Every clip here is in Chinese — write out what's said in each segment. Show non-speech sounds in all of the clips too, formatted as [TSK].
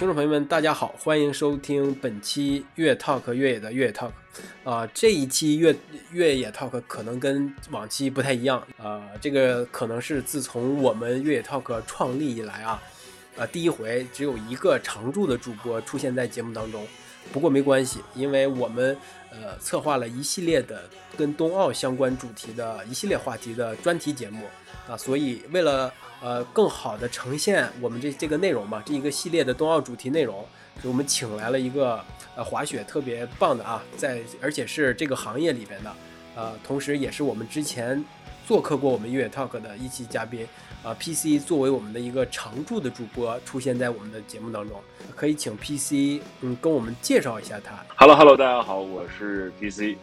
听众朋友们，大家好，欢迎收听本期越 talk 越野的越野 talk。啊，这一期越越野 talk 可能跟往期不太一样。啊，这个可能是自从我们越野 talk 创立以来啊，呃，第一回只有一个常驻的主播出现在节目当中。不过没关系，因为我们呃策划了一系列的跟冬奥相关主题的一系列话题的专题节目啊，所以为了呃，更好的呈现我们这这个内容嘛，这一个系列的冬奥主题内容，所以我们请来了一个呃滑雪特别棒的啊，在而且是这个行业里边的，呃，同时也是我们之前做客过我们越野 talk 的一期嘉宾，啊，PC 作为我们的一个常驻的主播出现在我们的节目当中，可以请 PC 嗯跟我们介绍一下他。Hello Hello，大家好，我是 PC。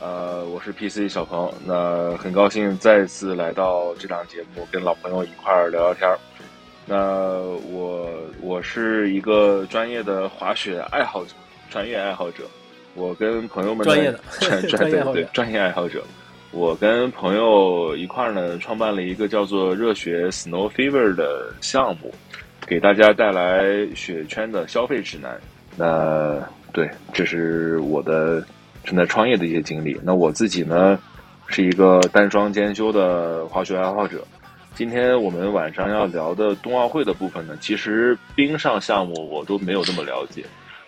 呃，我是 PC 小鹏，那很高兴再次来到这档节目，跟老朋友一块儿聊聊天儿。那我我是一个专业的滑雪爱好者，专业爱好者。我跟朋友们专业的 [LAUGHS] [LAUGHS] 专业对专业爱好者，我跟朋友一块儿呢，创办了一个叫做热血 Snow Fever 的项目，给大家带来雪圈的消费指南。那对，这是我的。正在创业的一些经历。那我自己呢，是一个单双兼修的滑雪爱好者。今天我们晚上要聊的冬奥会的部分呢，其实冰上项目我都没有那么了解。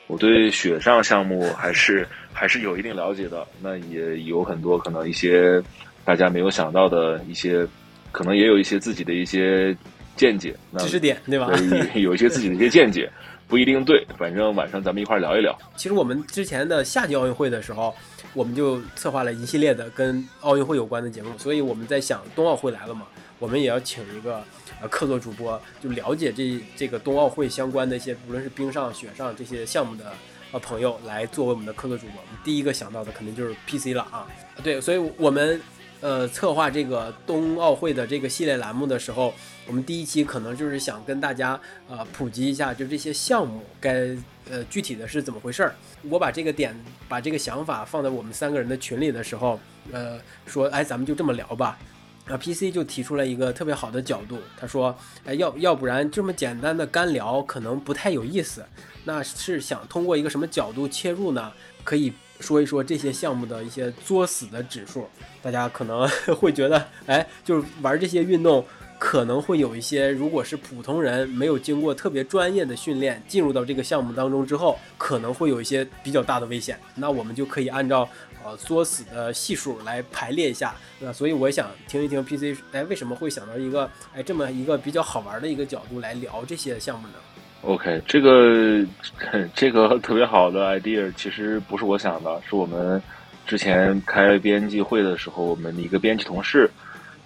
我对雪上项目还是还是有一定了解的。那也有很多可能一些大家没有想到的一些，可能也有一些自己的一些见解。那知识点对吧？有一些自己的一些见解。不一定对，反正晚上咱们一块聊一聊。其实我们之前的夏季奥运会的时候，我们就策划了一系列的跟奥运会有关的节目，所以我们在想冬奥会来了嘛，我们也要请一个呃客座主播，就了解这这个冬奥会相关的一些，无论是冰上、雪上这些项目的呃朋友来作为我们的客座主播。第一个想到的肯定就是 PC 了啊，对，所以我们。呃，策划这个冬奥会的这个系列栏目的时候，我们第一期可能就是想跟大家呃普及一下，就这些项目该呃具体的是怎么回事儿。我把这个点，把这个想法放在我们三个人的群里的时候，呃，说，哎，咱们就这么聊吧。啊，PC 就提出了一个特别好的角度，他说，哎，要要不然这么简单的干聊可能不太有意思，那是想通过一个什么角度切入呢？可以。说一说这些项目的一些作死的指数，大家可能 [LAUGHS] 会觉得，哎，就是玩这些运动可能会有一些，如果是普通人没有经过特别专业的训练进入到这个项目当中之后，可能会有一些比较大的危险。那我们就可以按照呃作死的系数来排列一下，那所以我想听一听 PC，哎，为什么会想到一个哎这么一个比较好玩的一个角度来聊这些项目呢？OK，这个 [LAUGHS] 这个特别好的 idea，其实不是我想的，是我们之前开编辑会的时候，我们的一个编辑同事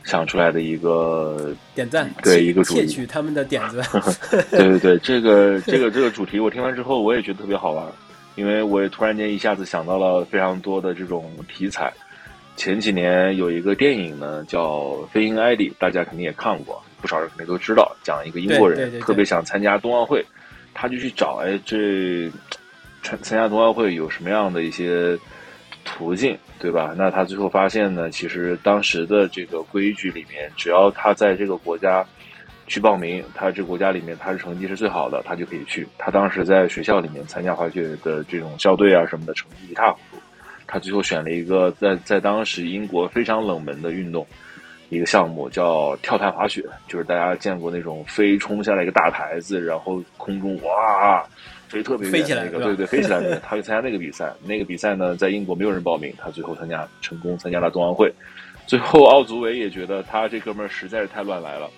想出来的一个点赞，对一个主窃取他们的点子。[LAUGHS] 对对对，这个这个这个主题，我听完之后我也觉得特别好玩，因为我也突然间一下子想到了非常多的这种题材。前几年有一个电影呢，叫《飞鹰艾迪》，大家肯定也看过。不少人肯定都知道，讲一个英国人特别想参加冬奥会，他就去找哎，这参参加冬奥会有什么样的一些途径，对吧？那他最后发现呢，其实当时的这个规矩里面，只要他在这个国家去报名，他这个国家里面他的成绩是最好的，他就可以去。他当时在学校里面参加滑雪的这种校队啊什么的，成绩一塌糊涂。他最后选了一个在在当时英国非常冷门的运动。一个项目叫跳台滑雪，就是大家见过那种飞冲下来一个大台子，然后空中哇飞特别远那个，对对，飞起来的。[LAUGHS] 他去参加那个比赛，那个比赛呢，在英国没有人报名，他最后参加成功参加了冬奥会。最后奥组委也觉得他这哥们儿实在是太乱来了，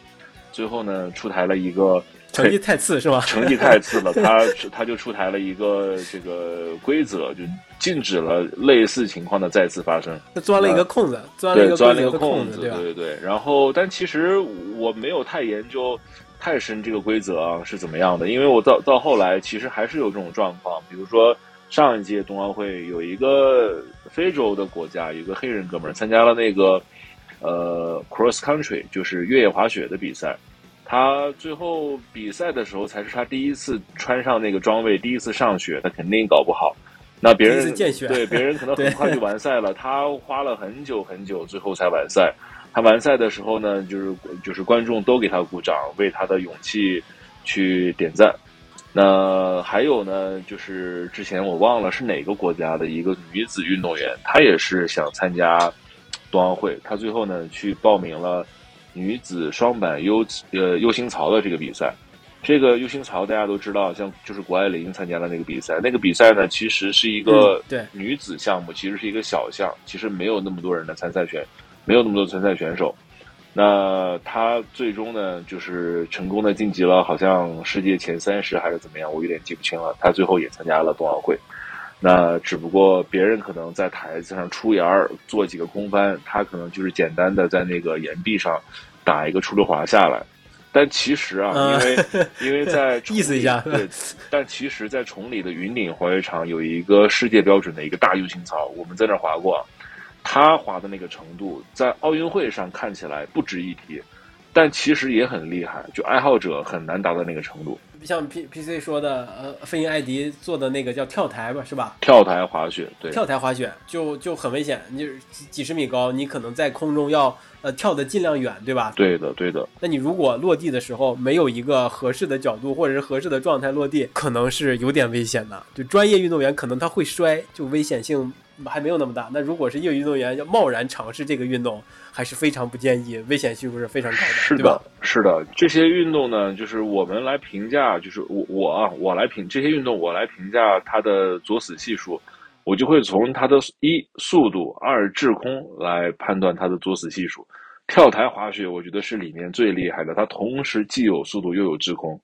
最后呢出台了一个。成绩太次是吧？成绩太次了，他他就出台了一个这个规则，就禁止了类似情况的再次发生。他钻了一个空子，钻了一个钻了一个空子，对对对。然后，但其实我没有太研究太深这个规则啊是怎么样的，因为我到到后来其实还是有这种状况，比如说上一届冬奥会有一个非洲的国家，有一个黑人哥们儿参加了那个呃 cross country，就是越野滑雪的比赛。他最后比赛的时候才是他第一次穿上那个装备，第一次上雪，他肯定搞不好。那别人对别人可能很快就完赛了，[LAUGHS] 他花了很久很久，最后才完赛。他完赛的时候呢，就是就是观众都给他鼓掌，为他的勇气去点赞。那还有呢，就是之前我忘了是哪个国家的一个女子运动员，她也是想参加冬奥会，她最后呢去报名了女子双板 U 呃 U 型槽的这个比赛。这个 U 型槽大家都知道，像就是谷爱凌参加了那个比赛，那个比赛呢其实是一个对女子项目，其实是一个小项，其实没有那么多人的参赛选，没有那么多参赛选手。那她最终呢，就是成功的晋级了，好像世界前三十还是怎么样，我有点记不清了。她最后也参加了冬奥会，那只不过别人可能在台子上出檐儿做几个空翻，他可能就是简单的在那个岩壁上打一个出溜滑下来。但其实啊，因为 [LAUGHS] 因为在意思一下，对，[LAUGHS] 但其实，在崇礼的云顶滑雪场有一个世界标准的一个大 U 型槽，我们在那儿滑过。他滑的那个程度，在奥运会上看起来不值一提，但其实也很厉害，就爱好者很难达到那个程度。像 P P C 说的，呃，飞鹰艾迪做的那个叫跳台吧，是吧？跳台滑雪，对，跳台滑雪就就很危险，你几几十米高，你可能在空中要呃跳的尽量远，对吧？对的，对的。那你如果落地的时候没有一个合适的角度或者是合适的状态落地，可能是有点危险的。就专业运动员可能他会摔，就危险性。还没有那么大。那如果是业余运动员要贸然尝试这个运动，还是非常不建议，危险系数是非常高的，是的？是的，这些运动呢，就是我们来评价，啊就是我我啊，我来评这些运动，我来评价它的作死系数，我就会从它的一速度、二滞空来判断它的作死系数。跳台滑雪，我觉得是里面最厉害的，它同时既有速度又有滞空，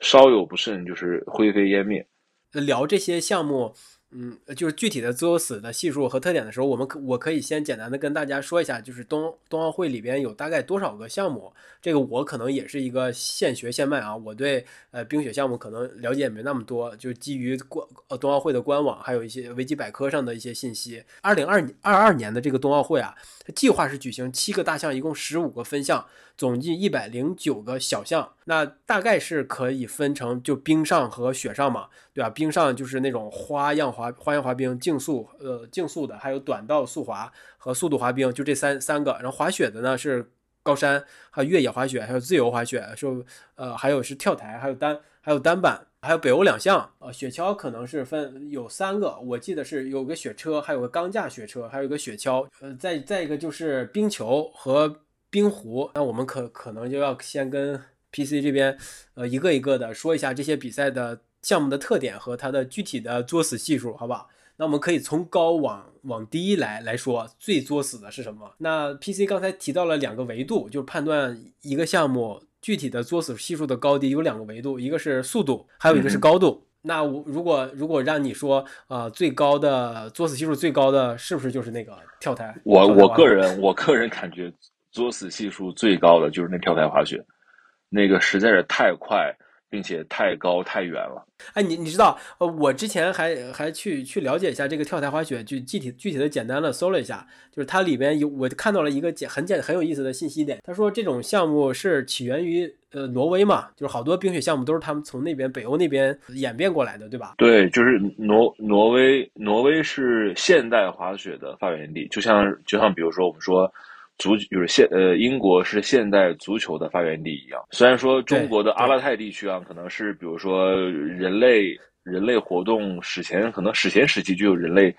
稍有不慎就是灰飞烟灭。聊这些项目。嗯，就是具体的自由死的系数和特点的时候，我们可我可以先简单的跟大家说一下，就是冬冬奥会里边有大概多少个项目。这个我可能也是一个现学现卖啊，我对呃冰雪项目可能了解也没那么多，就基于官呃冬奥会的官网，还有一些维基百科上的一些信息。二零二二二年的这个冬奥会啊，计划是举行七个大项，一共十五个分项。总计一百零九个小项，那大概是可以分成就冰上和雪上嘛，对吧？冰上就是那种花样滑花样滑冰，竞速呃竞速的，还有短道速滑和速度滑冰，就这三三个。然后滑雪的呢是高山，还有越野滑雪，还有自由滑雪，是呃还有是跳台，还有单还有单板，还有北欧两项。呃，雪橇可能是分有三个，我记得是有个雪车，还有个钢架雪车，还有一个雪橇。呃，再再一个就是冰球和。冰壶，那我们可可能就要先跟 PC 这边，呃，一个一个的说一下这些比赛的项目的特点和它的具体的作死系数，好吧？那我们可以从高往往低来来说，最作死的是什么？那 PC 刚才提到了两个维度，就是判断一个项目具体的作死系数的高低有两个维度，一个是速度，还有一个是高度。那我如果如果让你说，呃，最高的作死系数最高的是不是就是那个跳台？我我个人我个人感觉。作死系数最高的就是那跳台滑雪，那个实在是太快，并且太高太远了。哎，你你知道，呃，我之前还还去去了解一下这个跳台滑雪，就具体具体的简单的搜了一下，就是它里边有我看到了一个简很简很有意思的信息点。他说这种项目是起源于呃挪威嘛，就是好多冰雪项目都是他们从那边北欧那边演变过来的，对吧？对，就是挪挪威，挪威是现代滑雪的发源地，就像就像比如说我们说。足就是现呃英国是现代足球的发源地一样，虽然说中国的阿拉泰地区啊，可能是比如说人类人类活动史前可能史前时期就有人类。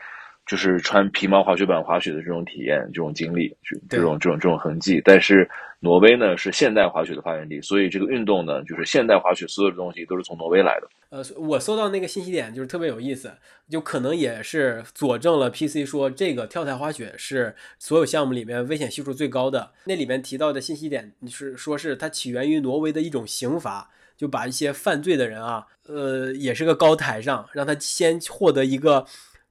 就是穿皮毛滑雪板滑雪的这种体验、这种经历、这种这种这种痕迹。但是挪威呢是现代滑雪的发源地，所以这个运动呢，就是现代滑雪所有的东西都是从挪威来的。呃，我搜到那个信息点就是特别有意思，就可能也是佐证了 PC 说这个跳台滑雪是所有项目里面危险系数最高的。那里面提到的信息点是说是它起源于挪威的一种刑罚，就把一些犯罪的人啊，呃，也是个高台上，让他先获得一个。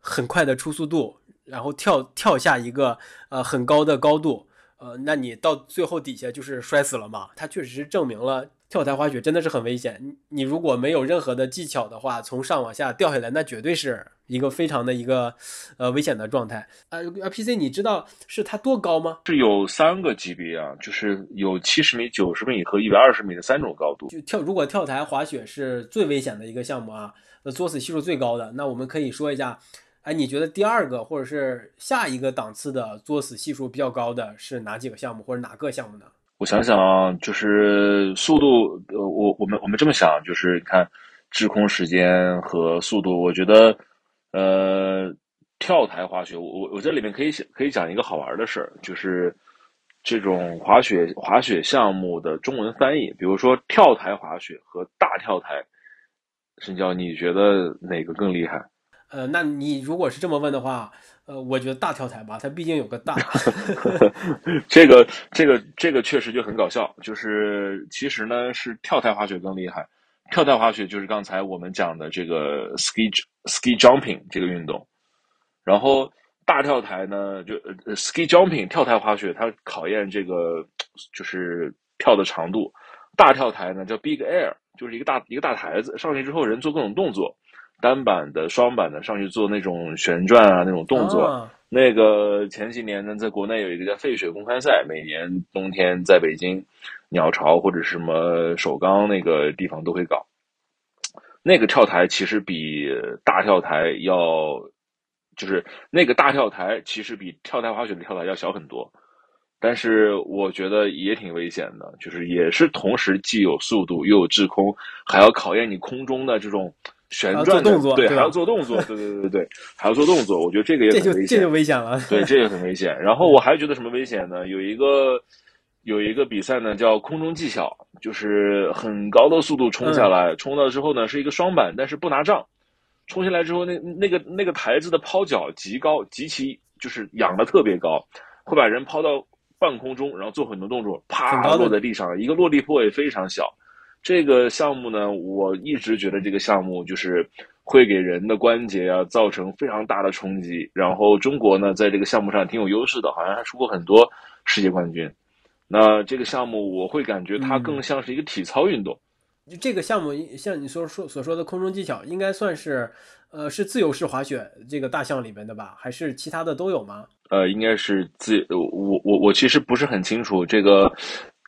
很快的初速度，然后跳跳下一个呃很高的高度，呃，那你到最后底下就是摔死了嘛？它确实是证明了跳台滑雪真的是很危险。你你如果没有任何的技巧的话，从上往下掉下来，那绝对是一个非常的一个呃危险的状态。呃，PC，你知道是它多高吗？是有三个级别啊，就是有七十米、九十米和一百二十米的三种高度。就跳，如果跳台滑雪是最危险的一个项目啊，呃，作死系数最高的，那我们可以说一下。哎，你觉得第二个或者是下一个档次的作死系数比较高的是哪几个项目或者哪个项目呢？我想想啊，就是速度，呃，我我们我们这么想，就是你看滞空时间和速度，我觉得，呃，跳台滑雪，我我我这里面可以可以讲一个好玩的事儿，就是这种滑雪滑雪项目的中文翻译，比如说跳台滑雪和大跳台，申教，你觉得哪个更厉害？呃，那你如果是这么问的话，呃，我觉得大跳台吧，它毕竟有个大。[LAUGHS] [LAUGHS] 这个这个这个确实就很搞笑，就是其实呢是跳台滑雪更厉害，跳台滑雪就是刚才我们讲的这个 ski ski jumping 这个运动，然后大跳台呢就呃 ski jumping 跳台滑雪，它考验这个就是跳的长度，大跳台呢叫 big air，就是一个大一个大台子上去之后人做各种动作。单板的、双板的上去做那种旋转啊，那种动作。那个前几年呢，在国内有一个叫费雪公开赛，每年冬天在北京鸟巢或者什么首钢那个地方都会搞。那个跳台其实比大跳台要，就是那个大跳台其实比跳台滑雪的跳台要小很多，但是我觉得也挺危险的，就是也是同时既有速度又有滞空，还要考验你空中的这种。旋转动作，对，还要做动作，对对对对 [LAUGHS] 对，还要做动作。我觉得这个也很危险，这就危险了。对，这也很危险。然后 [LAUGHS] 我还觉得什么危险呢？有一个有一个比赛呢，叫空中技巧，就是很高的速度冲下来，冲到之后呢是一个双板，但是不拿杖。冲下来之后，那那个那个台子的抛脚极高，极其就是仰的特别高，会把人抛到半空中，然后做很多动作，啪落在地上，一个落地坡也非常小。这个项目呢，我一直觉得这个项目就是会给人的关节啊造成非常大的冲击。然后中国呢，在这个项目上挺有优势的，好像还出过很多世界冠军。那这个项目，我会感觉它更像是一个体操运动。这个项目像你所说所说的空中技巧，应该算是呃是自由式滑雪这个大项里面的吧？还是其他的都有吗？呃，应该是自我我我其实不是很清楚这个。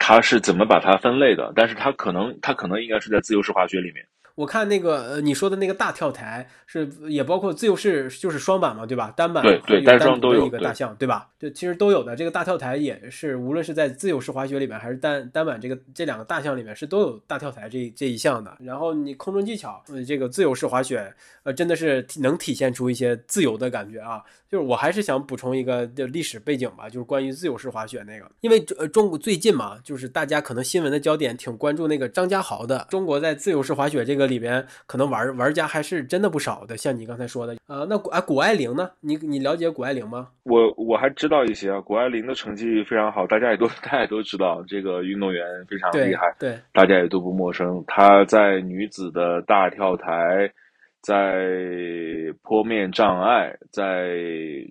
它是怎么把它分类的？但是它可能，它可能应该是在自由式滑雪里面。我看那个呃，你说的那个大跳台是也包括自由式，就是双板嘛，对吧？单板对对，单双都有一个大项，对吧？对，其实都有的。这个大跳台也是，无论是在自由式滑雪里面，还是单单板这个这两个大项里面，是都有大跳台这这一项的。然后你空中技巧，这个自由式滑雪，呃，真的是能体现出一些自由的感觉啊。就是我还是想补充一个的历史背景吧，就是关于自由式滑雪那个，因为呃中国最近嘛，就是大家可能新闻的焦点挺关注那个张家豪的。中国在自由式滑雪这个里边，可能玩玩家还是真的不少的。像你刚才说的，呃，那古啊谷爱凌呢？你你了解谷爱凌吗？我我还知道一些啊，谷爱凌的成绩非常好，大家也都 [LAUGHS] 大家也都知道，这个运动员非常厉害，对，大家也都不陌生。她在女子的大跳台。在坡面障碍，在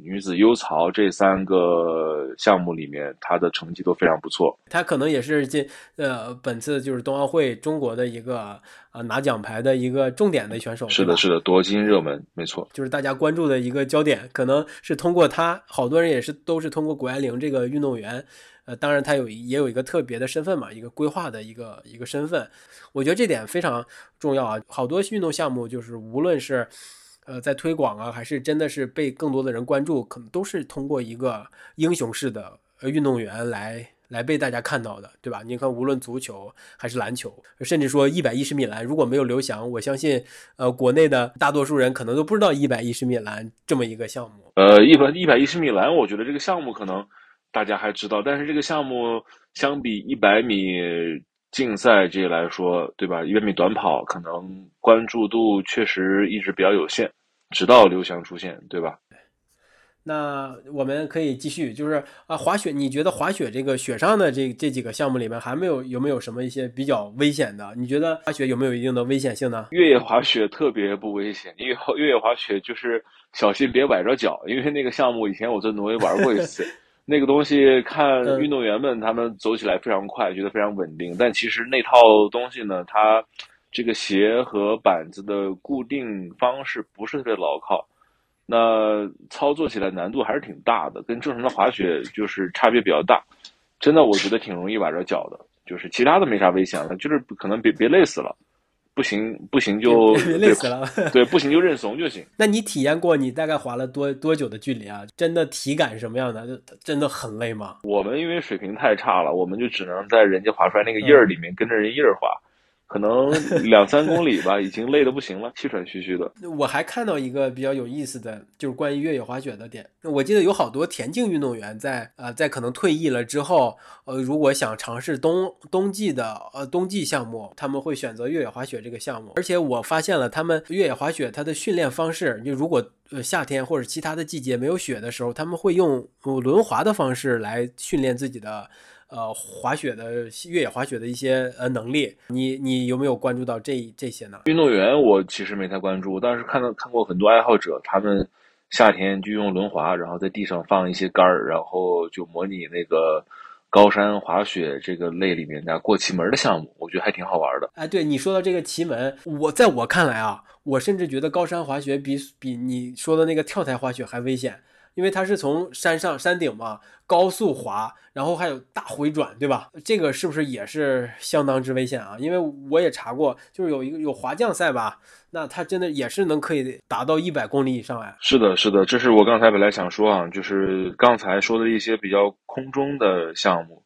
女子优槽这三个项目里面，她的成绩都非常不错。她可能也是这呃本次就是冬奥会中国的一个啊拿奖牌的一个重点的选手。是的，是的，夺金热门，没错，就是大家关注的一个焦点，可能是通过她，好多人也是都是通过谷爱凌这个运动员。呃，当然，他有也有一个特别的身份嘛，一个规划的一个一个身份，我觉得这点非常重要啊。好多运动项目就是无论是呃在推广啊，还是真的是被更多的人关注，可能都是通过一个英雄式的运动员来来被大家看到的，对吧？你看，无论足球还是篮球，甚至说一百一十米栏，如果没有刘翔，我相信呃国内的大多数人可能都不知道一百一十米栏这么一个项目。呃，一百一百一十米栏，我觉得这个项目可能。大家还知道，但是这个项目相比一百米竞赛这来说，对吧？一百米短跑可能关注度确实一直比较有限，直到刘翔出现，对吧？那我们可以继续，就是啊，滑雪，你觉得滑雪这个雪上的这这几个项目里面，还没有有没有什么一些比较危险的？你觉得滑雪有没有一定的危险性呢？越野滑雪特别不危险，因为越野滑雪就是小心别崴着脚，因为那个项目以前我在挪威玩过一次。[LAUGHS] 那个东西看运动员们他们走起来非常快，觉得非常稳定，但其实那套东西呢，它这个鞋和板子的固定方式不是特别牢靠，那操作起来难度还是挺大的，跟正常的滑雪就是差别比较大。真的，我觉得挺容易崴着脚的，就是其他的没啥危险了，就是可能别别累死了。不行不行就累死了，对，不行就认怂就行。[LAUGHS] 那你体验过？你大概滑了多多久的距离啊？真的体感什么样的？就真的很累吗？我们因为水平太差了，我们就只能在人家滑出来那个印儿里面跟着人印儿滑。可能两三公里吧，[LAUGHS] 已经累得不行了，气喘吁吁的。我还看到一个比较有意思的，就是关于越野滑雪的点。我记得有好多田径运动员在呃，在可能退役了之后，呃，如果想尝试冬冬季的呃冬季项目，他们会选择越野滑雪这个项目。而且我发现了，他们越野滑雪它的训练方式，就如果呃夏天或者其他的季节没有雪的时候，他们会用轮滑的方式来训练自己的。呃，滑雪的越野滑雪的一些呃能力，你你有没有关注到这这些呢？运动员我其实没太关注，但是看到看过很多爱好者，他们夏天就用轮滑，然后在地上放一些杆儿，然后就模拟那个高山滑雪这个类里面的过奇门的项目，我觉得还挺好玩的。哎，对你说到这个奇门，我在我看来啊，我甚至觉得高山滑雪比比你说的那个跳台滑雪还危险。因为它是从山上山顶嘛，高速滑，然后还有大回转，对吧？这个是不是也是相当之危险啊？因为我也查过，就是有一个有滑降赛吧，那它真的也是能可以达到一百公里以上哎。是的，是的，这是我刚才本来想说啊，就是刚才说的一些比较空中的项目，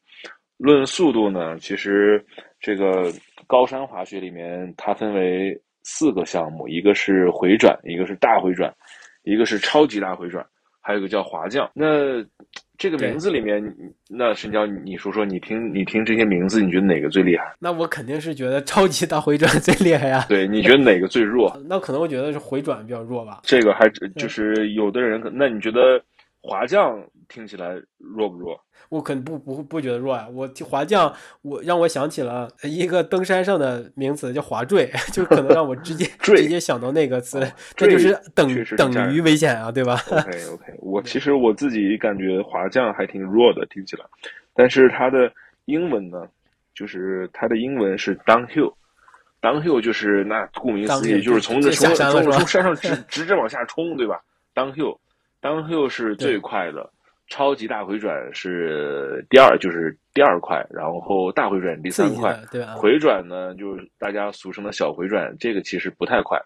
论速度呢，其实这个高山滑雪里面它分为四个项目，一个是回转，一个是大回转，一个是超级大回转。还有个叫华匠，那 [TSK] 这个名字里面，那申娇，你说说，你听你听这些名字，你觉得哪个最厉害？那我肯定是觉得超级大回转最厉害呀。对，你觉得哪个最弱？[LAUGHS] 那可能我觉得是回转比较弱吧。这个还就是有的人，那你觉得华匠听起来弱不弱？我可能不不不觉得弱啊，我滑降，我让我想起了一个登山上的名词叫滑坠，[LAUGHS] 就可能让我直接 [LAUGHS] 直接想到那个词，这就是等等于危险啊，对吧？OK OK，[LAUGHS] 我其实我自己感觉滑降还挺弱的，听起来，但是它的英文呢，就是它的英文是 downhill，downhill 就是那顾名思义就是从这从从从山上直直着往下冲，对吧？downhill，downhill 是最快的。超级大回转是第二，就是第二块，然后大回转第三块，对回转呢，就是大家俗称的小回转，这个其实不太快。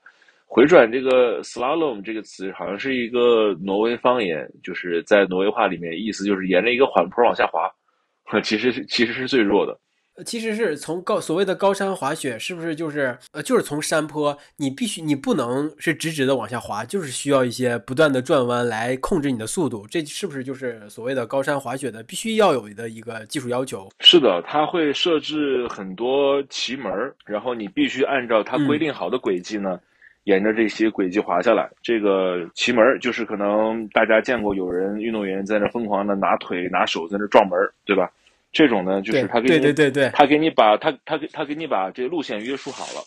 回转这个 slalom 这个词好像是一个挪威方言，就是在挪威话里面意思就是沿着一个缓坡往下滑，[LAUGHS] 其实其实是最弱的。其实是从高所谓的高山滑雪，是不是就是呃，就是从山坡，你必须你不能是直直的往下滑，就是需要一些不断的转弯来控制你的速度，这是不是就是所谓的高山滑雪的必须要有的一个技术要求？是的，它会设置很多奇门，然后你必须按照它规定好的轨迹呢，沿着这些轨迹滑下来。这个奇门就是可能大家见过有人运动员在那疯狂的拿腿拿手在那撞门，对吧？这种呢，就是他给你，对对对对，他给你把他他给他给你把这个路线约束好了。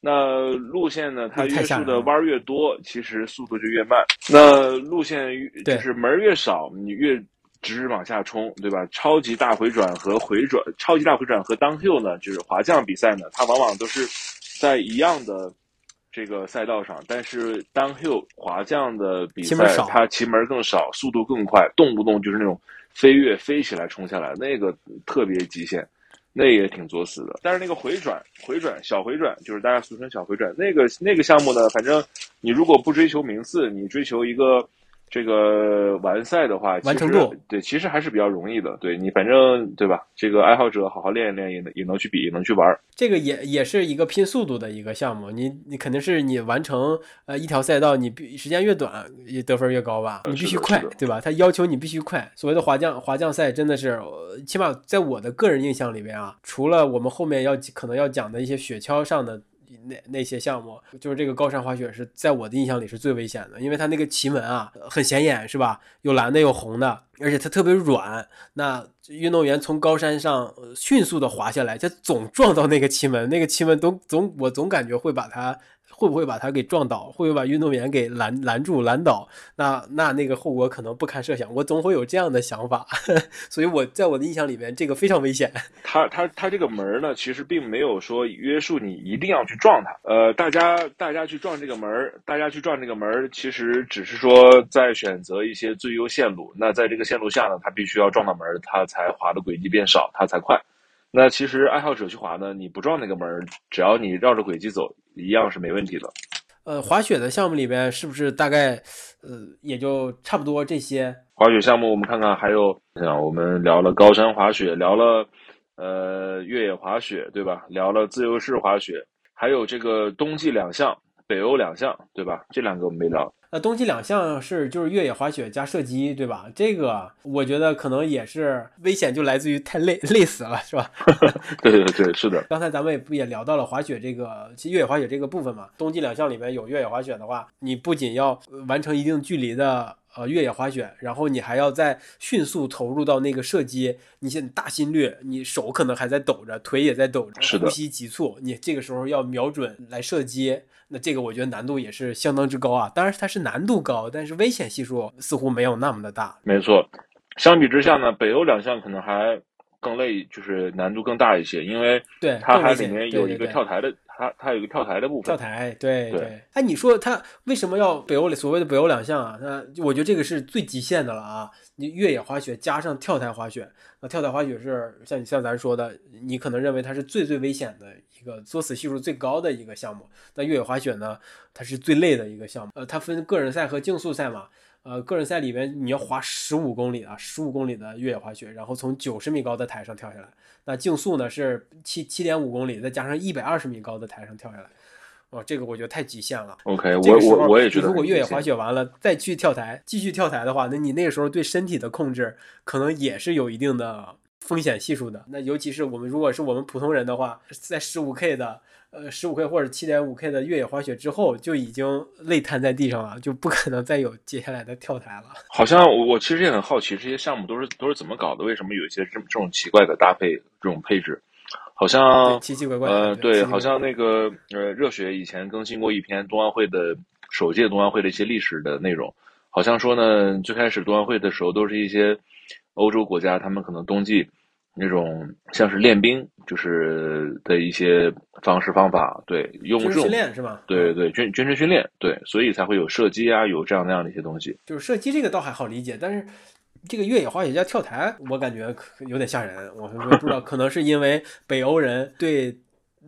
那路线呢，它约束的弯越多，其实速度就越慢。那路线就是门越少，你越直往下冲，对吧？超级大回转和回转，超级大回转和 downhill 呢，就是滑降比赛呢，它往往都是在一样的这个赛道上，但是 downhill 滑降的比赛，它旗门更少，速度更快，动不动就是那种。飞跃飞起来冲下来，那个特别极限，那也挺作死的。但是那个回转回转小回转，就是大家俗称小回转，那个那个项目呢，反正你如果不追求名次，你追求一个。这个完赛的话，完成度对，其实还是比较容易的。对你，反正对吧？这个爱好者好好练一练，也能也能去比，也能去玩。这个也也是一个拼速度的一个项目。你你肯定是你完成呃一条赛道，你必时间越短，也得分越高吧？你必须快，对吧？他要求你必须快。所谓的滑降滑降赛，真的是起码在我的个人印象里边啊，除了我们后面要可能要讲的一些雪橇上的。那那些项目，就是这个高山滑雪是在我的印象里是最危险的，因为它那个奇门啊很显眼，是吧？有蓝的有红的，而且它特别软。那运动员从高山上迅速的滑下来，他总撞到那个气门，那个气门都总我总感觉会把它。会不会把他给撞倒？会不会把运动员给拦拦住、拦倒？那那那个后果可能不堪设想。我总会有这样的想法，[LAUGHS] 所以我在我的印象里面，这个非常危险。他他他这个门呢，其实并没有说约束你一定要去撞它。呃，大家大家去撞这个门，大家去撞这个门，其实只是说在选择一些最优线路。那在这个线路下呢，它必须要撞到门，它才滑的轨迹变少，它才快。那其实爱好者去滑呢，你不撞那个门，只要你绕着轨迹走，一样是没问题的。呃，滑雪的项目里边是不是大概呃也就差不多这些？滑雪项目我们看看还有，我们聊了高山滑雪，聊了呃越野滑雪，对吧？聊了自由式滑雪，还有这个冬季两项，北欧两项，对吧？这两个我们没聊。那冬季两项是就是越野滑雪加射击，对吧？这个我觉得可能也是危险，就来自于太累累死了，是吧？[LAUGHS] 对对对，是的。刚才咱们也不也聊到了滑雪这个，其实越野滑雪这个部分嘛，冬季两项里面有越野滑雪的话，你不仅要完成一定距离的呃越野滑雪，然后你还要再迅速投入到那个射击，你现大心率，你手可能还在抖着，腿也在抖着，呼吸急促，你这个时候要瞄准来射击。那这个我觉得难度也是相当之高啊，当然它是难度高，但是危险系数似乎没有那么的大。没错，相比之下呢，北欧两项可能还更累，就是难度更大一些，因为对它还里面有一个跳台的，它它有一个跳台的部分。跳台，对对哎，你说它为什么要北欧所谓的北欧两项啊？那我觉得这个是最极限的了啊！你越野滑雪加上跳台滑雪，那跳台滑雪是像你像咱说的，你可能认为它是最最危险的一个作死系数最高的一个项目。那越野滑雪呢，它是最累的一个项目。呃，它分个人赛和竞速赛嘛。呃，个人赛里面你要滑十五公里啊，十五公里的越野滑雪，然后从九十米高的台上跳下来。那竞速呢是七七点五公里，再加上一百二十米高的台上跳下来。哦，这个我觉得太极限了。OK，我我我也觉得。如果越野滑雪完了再去跳台，继续跳台的话，那你那个时候对身体的控制可能也是有一定的风险系数的。那尤其是我们如果是我们普通人的话，在十五 K 的呃十五 K 或者七点五 K 的越野滑雪之后，就已经累瘫在地上了，就不可能再有接下来的跳台了。好像我我其实也很好奇，这些项目都是都是怎么搞的？为什么有一些这这种奇怪的搭配这种配置？好像奇奇怪怪呃，对，好像那个呃，热血以前更新过一篇冬奥会的首届冬奥会的一些历史的内容，好像说呢，最开始冬奥会的时候都是一些欧洲国家，他们可能冬季那种像是练兵，就是的一些方式方法，对，用这种训练是吧？对对军军事训练，对，所以才会有射击啊，有这样那样的一些东西。就是射击这个倒还好理解，但是这个越野滑雪加跳台，我感觉可有点吓人。我我不知道，可能是因为北欧人对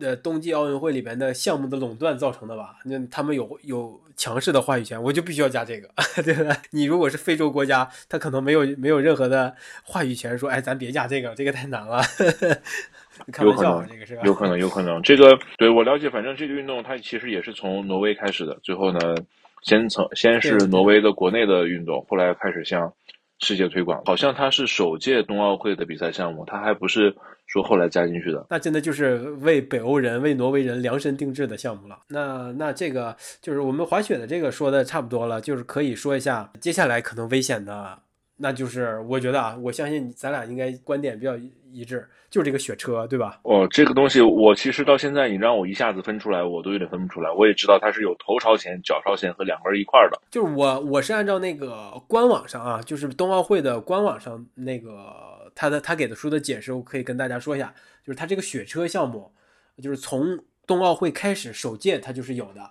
呃冬季奥运会里边的项目的垄断造成的吧？那他们有有强势的话语权，我就必须要加这个，[LAUGHS] 对吧？你如果是非洲国家，他可能没有没有任何的话语权，说哎，咱别加这个，这个太难了。[LAUGHS] 开有可玩笑啊，能这个是吧？有可能，有可能。这个对我了解，反正这个运动它其实也是从挪威开始的，最后呢，先从先是对对挪威的国内的运动，后来开始向世界推广。好像它是首届冬奥会的比赛项目，它还不是说后来加进去的。那真的就是为北欧人、为挪威人量身定制的项目了。那那这个就是我们滑雪的这个说的差不多了，就是可以说一下接下来可能危险的，那就是我觉得啊，我相信咱俩应该观点比较一致，就是这个雪车，对吧？哦，这个东西我其实到现在，你让我一下子分出来，我都有点分不出来。我也知道它是有头朝前、脚朝前和两根一块儿的。就是我我是按照那个官网上啊，就是冬奥会的官网上那个他的他给的书的解释，我可以跟大家说一下，就是他这个雪车项目，就是从冬奥会开始首届它就是有的，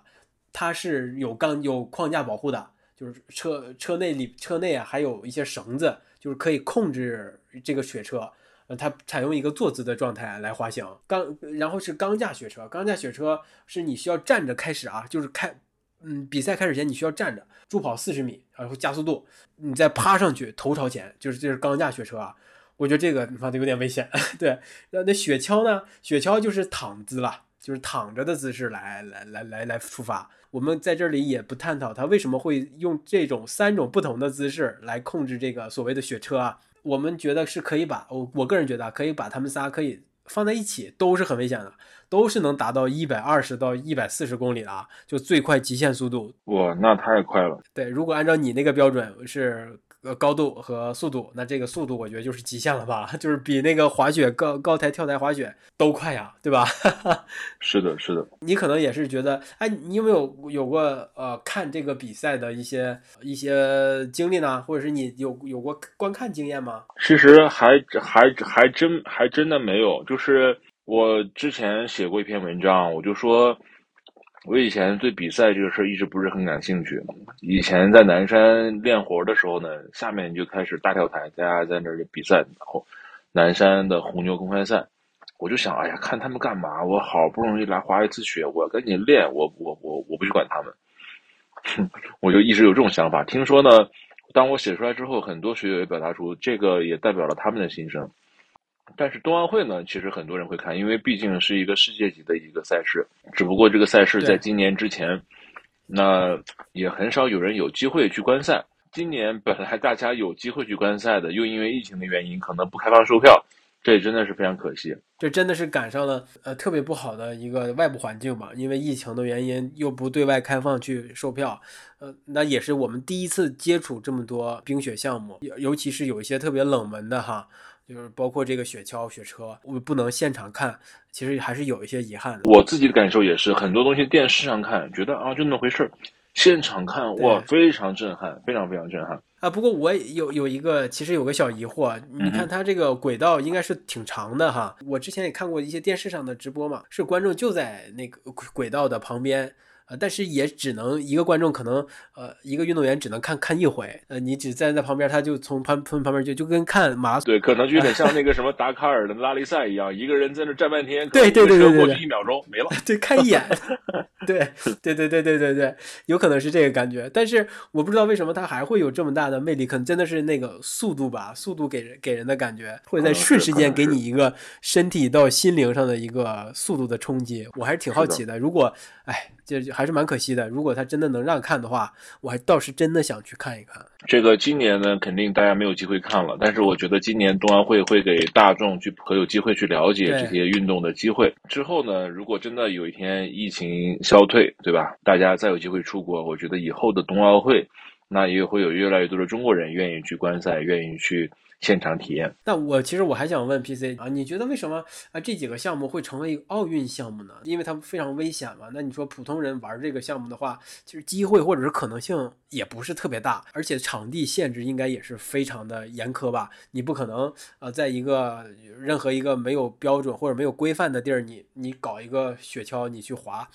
它是有钢有框架保护的，就是车车内里车内啊还有一些绳子，就是可以控制这个雪车。呃，它采用一个坐姿的状态来滑行，钢，然后是钢架雪车，钢架雪车是你需要站着开始啊，就是开，嗯，比赛开始前你需要站着助跑四十米，然后加速度，你再趴上去，头朝前，就是这是钢架雪车啊。我觉得这个你妈的有点危险。[LAUGHS] 对，那那雪橇呢？雪橇就是躺姿了，就是躺着的姿势来来来来来出发。我们在这里也不探讨他为什么会用这种三种不同的姿势来控制这个所谓的雪车啊。我们觉得是可以把我我个人觉得啊可以把他们仨可以放在一起，都是很危险的，都是能达到一百二十到一百四十公里的啊，就最快极限速度。哇，那太快了！对，如果按照你那个标准是呃高度和速度，那这个速度我觉得就是极限了吧，[LAUGHS] 就是比那个滑雪高高台跳台滑雪都快呀，对吧？[LAUGHS] 是的，是的。你可能也是觉得，哎，你有没有有过呃看这个比赛的一些一些经历呢？或者是你有有过观看经验吗？其实还还还真还真的没有，就是我之前写过一篇文章，我就说，我以前对比赛这个事儿一直不是很感兴趣。以前在南山练活的时候呢，下面就开始大跳台，大家在那儿比赛，然后南山的红牛公开赛，我就想，哎呀，看他们干嘛？我好不容易来滑一次雪，我赶紧练，我我我我不去管他们。我就一直有这种想法。听说呢，当我写出来之后，很多学友也表达出这个也代表了他们的心声。但是冬奥会呢，其实很多人会看，因为毕竟是一个世界级的一个赛事。只不过这个赛事在今年之前，那也很少有人有机会去观赛。今年本来大家有机会去观赛的，又因为疫情的原因，可能不开放售票。这也真的是非常可惜，这真的是赶上了呃特别不好的一个外部环境吧，因为疫情的原因又不对外开放去售票，呃，那也是我们第一次接触这么多冰雪项目，尤其是有一些特别冷门的哈，就是包括这个雪橇、雪车，我不能现场看，其实还是有一些遗憾的。我自己的感受也是，很多东西电视上看觉得啊就那么回事儿，现场看哇非常震撼，非常非常震撼。啊，不过我有有一个，其实有个小疑惑，你看它这个轨道应该是挺长的哈。我之前也看过一些电视上的直播嘛，是观众就在那个轨道的旁边。呃，但是也只能一个观众可能，呃，一个运动员只能看看一回，呃，你只站在旁边，他就从旁从旁边就就跟看马拉松，对，可能就有点像那 [LAUGHS] 个什么达喀尔的拉力赛一样，一个人在那站半天，对对对对对，过去一秒钟没了，[LAUGHS] 对，看一眼，[LAUGHS] 对对对对对对对，有可能是这个感觉，但是我不知道为什么他还会有这么大的魅力，可能真的是那个速度吧，速度给人给人的感觉会在瞬时间给你一个身体到心灵上的一个速度的冲击，我还是挺好奇的，如果，哎。这还是蛮可惜的。如果他真的能让看的话，我还倒是真的想去看一看。这个今年呢，肯定大家没有机会看了。但是我觉得今年冬奥会会给大众去可有机会去了解这些运动的机会。之后呢，如果真的有一天疫情消退，对吧？大家再有机会出国，我觉得以后的冬奥会，那也会有越来越多的中国人愿意去观赛，愿意去。现场体验。那我其实我还想问 PC 啊，你觉得为什么啊这几个项目会成为奥运项目呢？因为它非常危险嘛。那你说普通人玩这个项目的话，其实机会或者是可能性也不是特别大，而且场地限制应该也是非常的严苛吧？你不可能呃在一个任何一个没有标准或者没有规范的地儿，你你搞一个雪橇你去滑。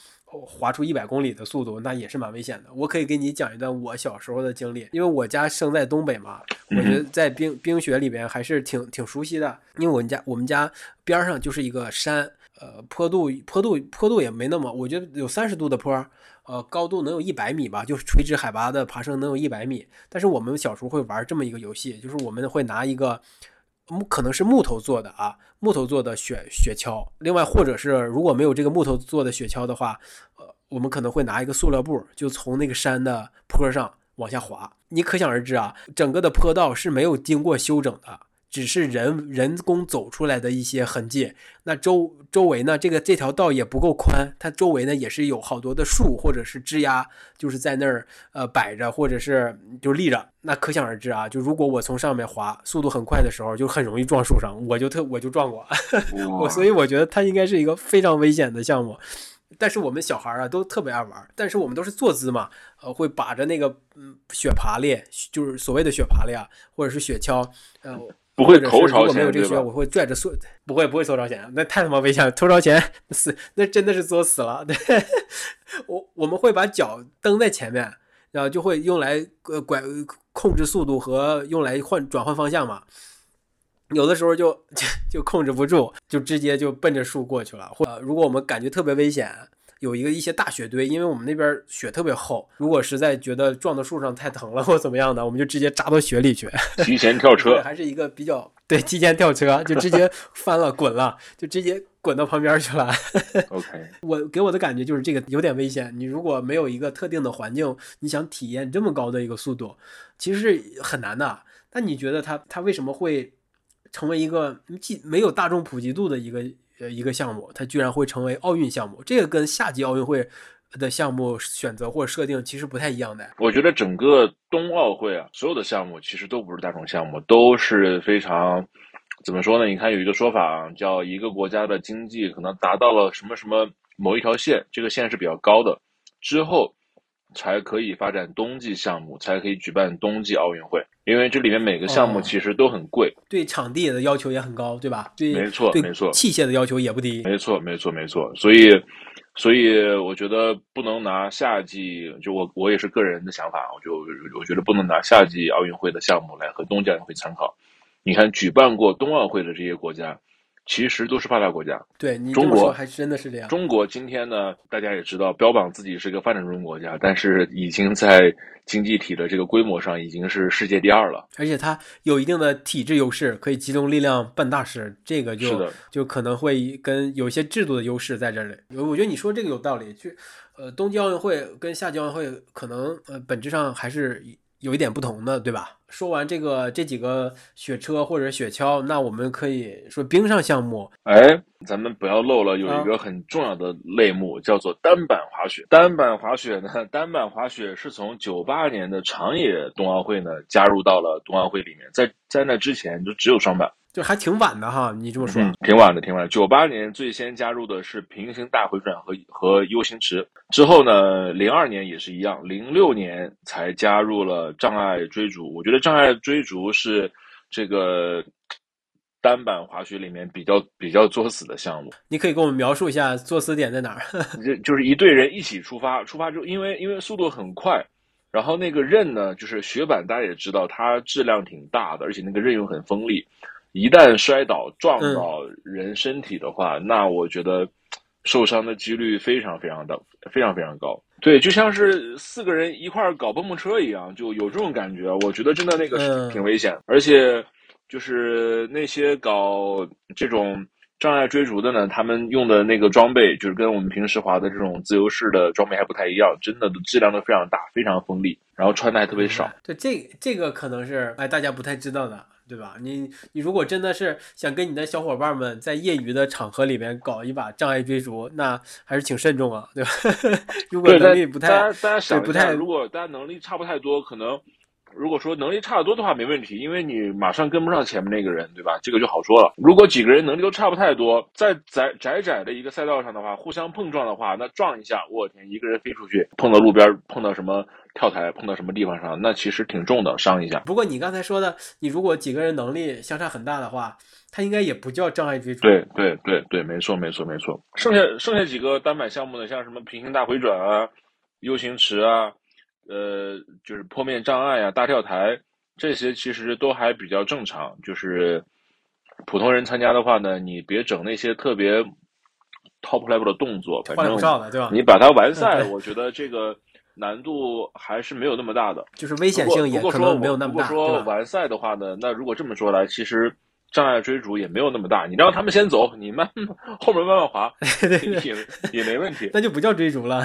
滑出一百公里的速度，那也是蛮危险的。我可以给你讲一段我小时候的经历，因为我家生在东北嘛，我觉得在冰冰雪里边还是挺挺熟悉的。因为我们家我们家边上就是一个山，呃，坡度坡度坡度也没那么，我觉得有三十度的坡，呃，高度能有一百米吧，就是垂直海拔的爬升能有一百米。但是我们小时候会玩这么一个游戏，就是我们会拿一个。木可能是木头做的啊，木头做的雪雪橇。另外，或者是如果没有这个木头做的雪橇的话，呃，我们可能会拿一个塑料布，就从那个山的坡上往下滑。你可想而知啊，整个的坡道是没有经过修整的。只是人人工走出来的一些痕迹，那周周围呢？这个这条道也不够宽，它周围呢也是有好多的树或者是枝丫，就是在那儿呃摆着，或者是就立着。那可想而知啊，就如果我从上面滑，速度很快的时候，就很容易撞树上。我就特我就撞过，[LAUGHS] 我所以我觉得它应该是一个非常危险的项目。但是我们小孩啊都特别爱玩，但是我们都是坐姿嘛，呃，会把着那个嗯雪爬犁，就是所谓的雪爬犁啊，或者是雪橇，呃。不会头朝前，没有这个需要，我会拽着速，不会不会头朝前，那太他妈危险了，[LAUGHS] 头朝前死，那真的是作死了。[LAUGHS] 对，我我们会把脚蹬在前面，然后就会用来呃拐控制速度和用来换转换方向嘛。有的时候就就 [LAUGHS] 就控制不住，就直接就奔着树过去了。或如果我们感觉特别危险。有一个一些大雪堆，因为我们那边雪特别厚，如果实在觉得撞到树上太疼了或怎么样的，我们就直接扎到雪里去，提前跳车，还是一个比较对，提前跳车就直接翻了滚了，就直接滚到旁边去了。OK，[LAUGHS] 我给我的感觉就是这个有点危险。你如果没有一个特定的环境，你想体验这么高的一个速度，其实是很难的。那你觉得它它为什么会成为一个既没有大众普及度的一个？呃，一个项目，它居然会成为奥运项目，这个跟夏季奥运会的项目选择或者设定其实不太一样的。我觉得整个冬奥会啊，所有的项目其实都不是大众项目，都是非常怎么说呢？你看有一个说法啊，叫一个国家的经济可能达到了什么什么某一条线，这个线是比较高的之后。才可以发展冬季项目，才可以举办冬季奥运会。因为这里面每个项目其实都很贵，对场地的要求也很高，对吧？对，没错，没错，器械的要求也不低，没错，没错，没错。所以，所以我觉得不能拿夏季，就我我也是个人的想法，我就我觉得不能拿夏季奥运会的项目来和冬季奥运会参考。你看，举办过冬奥会的这些国家，其实都是发达国家。对你中国还真的是这样。中国今天呢，大家也知道，标榜自己是个发展中国家，但是已经在经济体的这个规模上已经是世界第二了。而且它有一定的体制优势，可以集中力量办大事，这个就就可能会跟有一些制度的优势在这里。我觉得你说这个有道理。就呃，冬季奥运会跟夏季奥运会可能呃本质上还是有一点不同的，对吧？说完这个这几个雪车或者雪橇，那我们可以说冰上项目。哎，咱们不要漏了，有一个很重要的类目叫做单板滑雪。单板滑雪呢，单板滑雪是从九八年的长野冬奥会呢加入到了冬奥会里面，在在那之前就只有双板。就还挺晚的哈，你这么说，挺晚的，挺晚。九八年最先加入的是平行大回转和和 U 型池，之后呢，零二年也是一样，零六年才加入了障碍追逐。我觉得障碍追逐是这个单板滑雪里面比较比较作死的项目。你可以给我们描述一下作死点在哪儿？[LAUGHS] 就就是一队人一起出发，出发之后，因为因为速度很快，然后那个刃呢，就是雪板，大家也知道，它质量挺大的，而且那个刃又很锋利。一旦摔倒撞到人身体的话，那我觉得受伤的几率非常非常的非常非常高。对，就像是四个人一块儿搞蹦蹦车一样，就有这种感觉。我觉得真的那个是挺危险，而且就是那些搞这种障碍追逐的呢，他们用的那个装备就是跟我们平时滑的这种自由式的装备还不太一样，真的质量都非常大，非常锋利，然后穿的还特别少。对，这这个可能是哎大家不太知道的。对吧？你你如果真的是想跟你的小伙伴们在业余的场合里面搞一把障碍追逐，那还是挺慎重啊，对吧？[LAUGHS] 如果能力不太，大家大家想不太，如果大家能力差不太多，可能。如果说能力差得多的话，没问题，因为你马上跟不上前面那个人，对吧？这个就好说了。如果几个人能力都差不太多，在窄窄窄的一个赛道上的话，互相碰撞的话，那撞一下，我天，一个人飞出去，碰到路边，碰到什么跳台，碰到什么地方上，那其实挺重的，伤一下。不过你刚才说的，你如果几个人能力相差很大的话，他应该也不叫障碍追逐。对对对对，没错没错没错。剩下剩下几个单板项目呢，像什么平行大回转啊，U 型池啊。呃，就是坡面障碍啊，大跳台这些其实都还比较正常。就是普通人参加的话呢，你别整那些特别 top level 的动作，反正你把它完赛，[LAUGHS] 我觉得这个难度还是没有那么大的。就是危险性也可能没有那么大。如果说完赛的话呢，那如果这么说来，其实。障碍追逐也没有那么大，你让他们先走，你慢 [LAUGHS] 后面慢慢滑，[LAUGHS] 也也没问题。[LAUGHS] 那就不叫追逐了。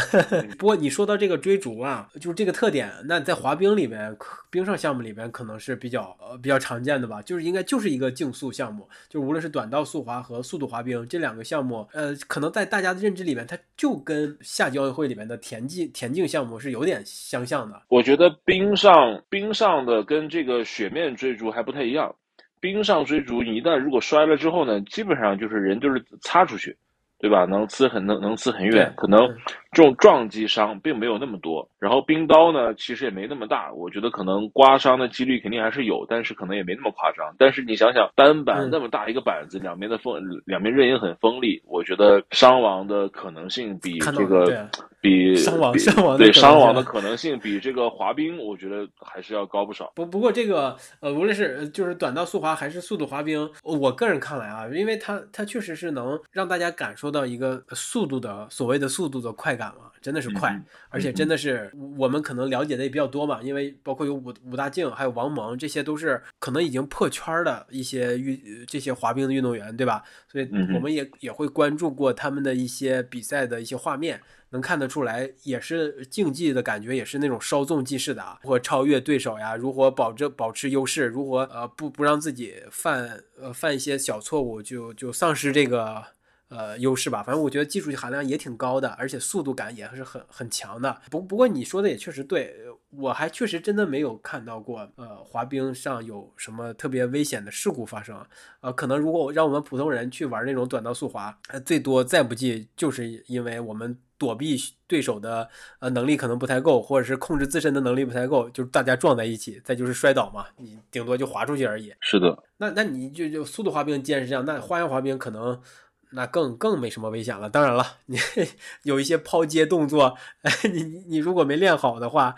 不过你说到这个追逐啊，就是这个特点，那在滑冰里面，冰上项目里面可能是比较呃比较常见的吧，就是应该就是一个竞速项目，就无论是短道速滑和速度滑冰这两个项目，呃，可能在大家的认知里面，它就跟夏季奥运会里面的田径田径项目是有点相像的。我觉得冰上冰上的跟这个雪面追逐还不太一样。冰上追逐，你一旦如果摔了之后呢，基本上就是人就是擦出去，对吧？能呲很能能呲很远，可能这种撞击伤并没有那么多。然后冰刀呢，其实也没那么大，我觉得可能刮伤的几率肯定还是有，但是可能也没那么夸张。但是你想想，单板那么大一个板子，两边的锋两边刃也很锋利，我觉得伤亡的可能性比这个。比伤亡伤亡对伤亡的可能性比这个滑冰，我觉得还是要高不少。不不过这个呃，无论是就是短道速滑还是速度滑冰，我个人看来啊，因为它它确实是能让大家感受到一个速度的所谓的速度的快感嘛，真的是快，而且真的是我们可能了解的也比较多嘛，因为包括有武武大靖还有王蒙，这些都是可能已经破圈的一些运这些滑冰的运动员，对吧？所以我们也也会关注过他们的一些比赛的一些画面。能看得出来，也是竞技的感觉，也是那种稍纵即逝的啊！如何超越对手呀？如何保证保持优势？如何呃不不让自己犯呃犯一些小错误，就就丧失这个呃优势吧？反正我觉得技术含量也挺高的，而且速度感也是很很强的。不不过你说的也确实对，我还确实真的没有看到过呃滑冰上有什么特别危险的事故发生。呃，可能如果让我们普通人去玩那种短道速滑，呃最多再不济就是因为我们。躲避对手的呃能力可能不太够，或者是控制自身的能力不太够，就是大家撞在一起，再就是摔倒嘛，你顶多就滑出去而已。是的，那那你就就速度滑冰既然是这样，那花样滑冰可能那更更没什么危险了。当然了，你 [LAUGHS] 有一些抛接动作，你你如果没练好的话，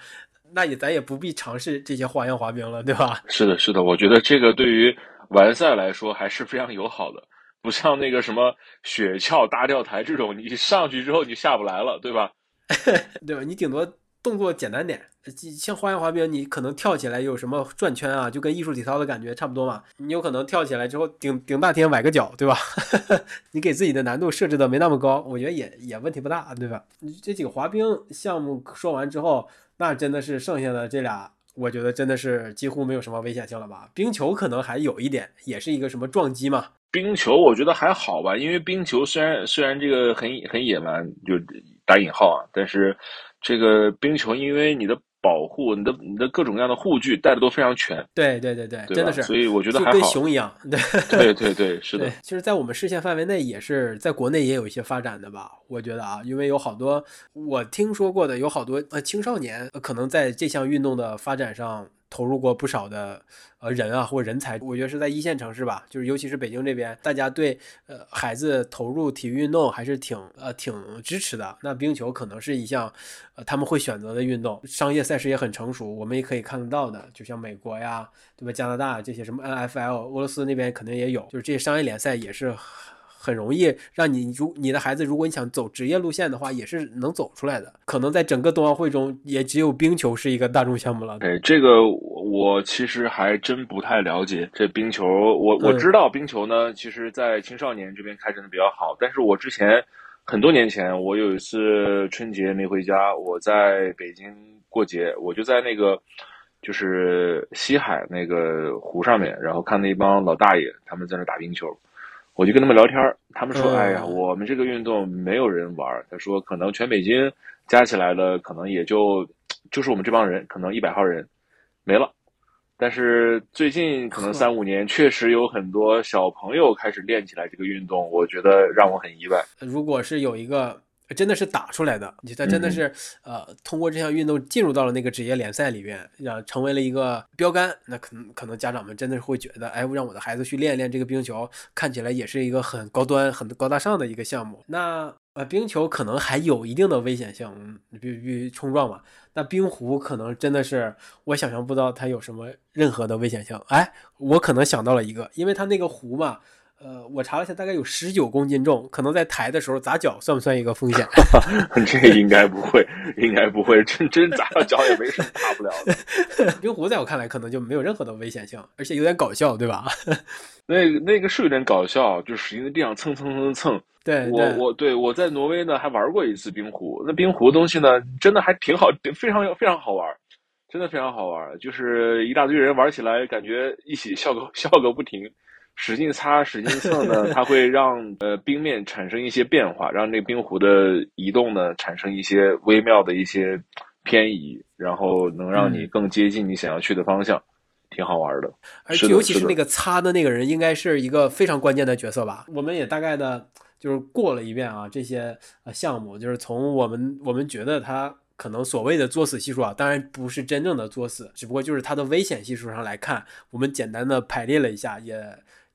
那也咱也不必尝试这些花样滑冰了，对吧？是的，是的，我觉得这个对于完赛来说还是非常友好的。不像那个什么雪橇大吊台这种，你上去之后你下不来了，对吧？[LAUGHS] 对吧？你顶多动作简单点，像花样滑冰，你可能跳起来有什么转圈啊，就跟艺术体操的感觉差不多嘛。你有可能跳起来之后顶顶大天崴个脚，对吧？[LAUGHS] 你给自己的难度设置的没那么高，我觉得也也问题不大，对吧？这几个滑冰项目说完之后，那真的是剩下的这俩。我觉得真的是几乎没有什么危险性了吧？冰球可能还有一点，也是一个什么撞击嘛？冰球我觉得还好吧，因为冰球虽然虽然这个很很野蛮，就打引号啊，但是这个冰球因为你的。保护你的你的各种各样的护具带的都非常全，对对对对，真的是，所以我觉得还好，跟熊一样，[LAUGHS] 对对对对，是的。其实，在我们视线范围内，也是在国内也有一些发展的吧？我觉得啊，因为有好多我听说过的，有好多呃青少年可能在这项运动的发展上。投入过不少的呃人啊或人才，我觉得是在一线城市吧，就是尤其是北京这边，大家对呃孩子投入体育运动还是挺呃挺支持的。那冰球可能是一项呃他们会选择的运动，商业赛事也很成熟，我们也可以看得到的，就像美国呀，对吧？加拿大这些什么 NFL，俄罗斯那边肯定也有，就是这些商业联赛也是。很容易让你，如你的孩子，如果你想走职业路线的话，也是能走出来的。可能在整个冬奥会中，也只有冰球是一个大众项目了。对，这个我其实还真不太了解。这冰球，我我知道冰球呢，其实在青少年这边开展的比较好。但是我之前很多年前，我有一次春节没回家，我在北京过节，我就在那个就是西海那个湖上面，然后看那一帮老大爷他们在那打冰球。我就跟他们聊天他们说：“哎呀，我们这个运动没有人玩。”他说：“可能全北京加起来的，可能也就就是我们这帮人，可能一百号人没了。但是最近可能三五年，确实有很多小朋友开始练起来这个运动，我觉得让我很意外。如果是有一个。”真的是打出来的，你他真的是呃，通过这项运动进入到了那个职业联赛里边，让成为了一个标杆。那可能可能家长们真的是会觉得，哎，让我的孩子去练练这个冰球，看起来也是一个很高端、很高大上的一个项目。那呃，冰球可能还有一定的危险性，比比冲撞嘛。那冰壶可能真的是我想象不到它有什么任何的危险性。哎，我可能想到了一个，因为它那个壶嘛。呃，我查了一下，大概有十九公斤重，可能在抬的时候砸脚，算不算一个风险？[LAUGHS] 这应该不会，应该不会，真真砸到脚也没什么大不了的。[LAUGHS] 冰壶在我看来可能就没有任何的危险性，而且有点搞笑，对吧？[LAUGHS] 那那个是有点搞笑，就使劲在地上蹭蹭蹭蹭。对，我我对我在挪威呢还玩过一次冰壶，那冰壶东西呢真的还挺好，非常非常好玩，真的非常好玩，就是一大堆人玩起来，感觉一起笑个笑个不停。使劲擦，使劲蹭呢，它会让呃冰面产生一些变化，让这冰壶的移动呢产生一些微妙的一些偏移，然后能让你更接近你想要去的方向，挺好玩的。而且尤其是那个擦的那个人，应该是一个非常关键的角色吧？我们也大概的就是过了一遍啊，这些呃项目，就是从我们我们觉得它可能所谓的作死系数啊，当然不是真正的作死，只不过就是它的危险系数上来看，我们简单的排列了一下，也。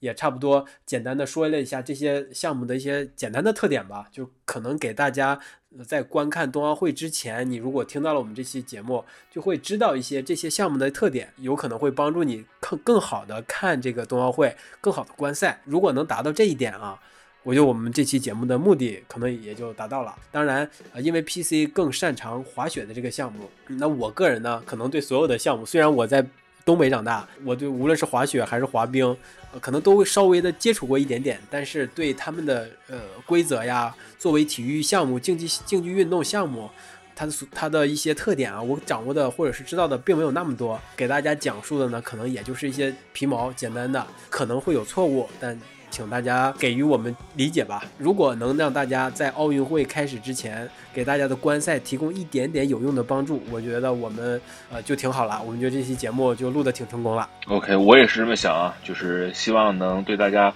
也差不多简单的说了一下这些项目的一些简单的特点吧，就可能给大家在观看冬奥会之前，你如果听到了我们这期节目，就会知道一些这些项目的特点，有可能会帮助你更更好的看这个冬奥会，更好的观赛。如果能达到这一点啊，我觉得我们这期节目的目的可能也就达到了。当然，呃，因为 PC 更擅长滑雪的这个项目，那我个人呢，可能对所有的项目，虽然我在东北长大，我对无论是滑雪还是滑冰。呃可能都会稍微的接触过一点点，但是对他们的呃规则呀，作为体育项目、竞技竞技运动项目，它的它的一些特点啊，我掌握的或者是知道的并没有那么多，给大家讲述的呢，可能也就是一些皮毛简单的，可能会有错误，但。请大家给予我们理解吧。如果能让大家在奥运会开始之前给大家的观赛提供一点点有用的帮助，我觉得我们呃就挺好了。我们觉得这期节目就录的挺成功了。OK，我也是这么想啊，就是希望能对大家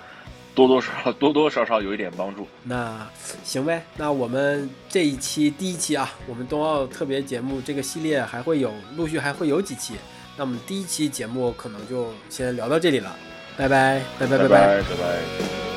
多多少少多多少少有一点帮助。那行呗，那我们这一期第一期啊，我们冬奥特别节目这个系列还会有陆续还会有几期。那我们第一期节目可能就先聊到这里了。拜拜，拜拜，拜拜，拜拜。